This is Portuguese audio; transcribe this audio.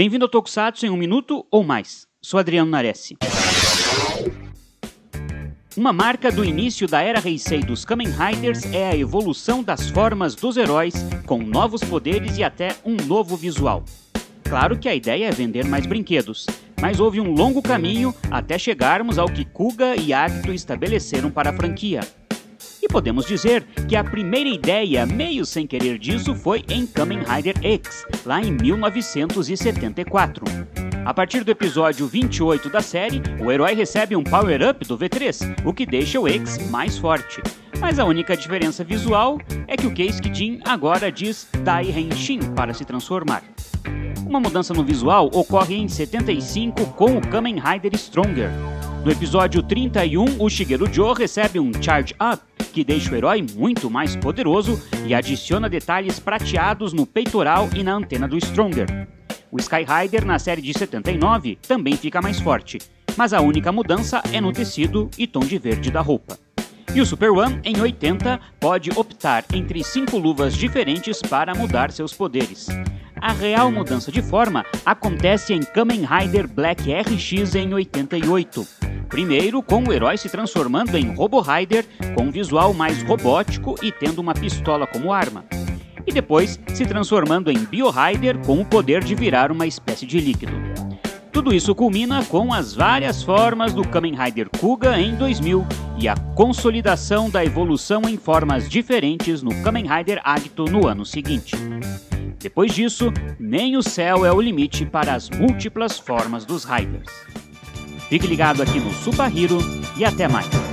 Bem-vindo ao Tokusatsu em um minuto ou mais. Sou Adriano Nares. Uma marca do início da era Heisei dos Kamen Riders é a evolução das formas dos heróis, com novos poderes e até um novo visual. Claro que a ideia é vender mais brinquedos, mas houve um longo caminho até chegarmos ao que Kuga e Agito estabeleceram para a franquia. Podemos dizer que a primeira ideia, meio sem querer disso, foi em Kamen Rider X, lá em 1974. A partir do episódio 28 da série, o herói recebe um power-up do V3, o que deixa o X mais forte. Mas a única diferença visual é que o Case Kidin agora diz Dai Henshin para se transformar. Uma mudança no visual ocorre em 75 com o Kamen Rider Stronger. No episódio 31, o Shigeru Joe recebe um Charge Up, que deixa o herói muito mais poderoso e adiciona detalhes prateados no peitoral e na antena do Stronger. O Sky Rider na série de 79 também fica mais forte, mas a única mudança é no tecido e tom de verde da roupa. E o Super One, em 80, pode optar entre cinco luvas diferentes para mudar seus poderes. A real mudança de forma acontece em Kamen Rider Black RX em 88. Primeiro, com o herói se transformando em Robo Rider, com um visual mais robótico e tendo uma pistola como arma e depois se transformando em Biohider com o poder de virar uma espécie de líquido. Tudo isso culmina com as várias formas do Kamen Rider Kuga em 2000 e a consolidação da evolução em formas diferentes no Kamen Rider Agito no ano seguinte. Depois disso, nem o céu é o limite para as múltiplas formas dos Riders. Fique ligado aqui no Super Hero e até mais!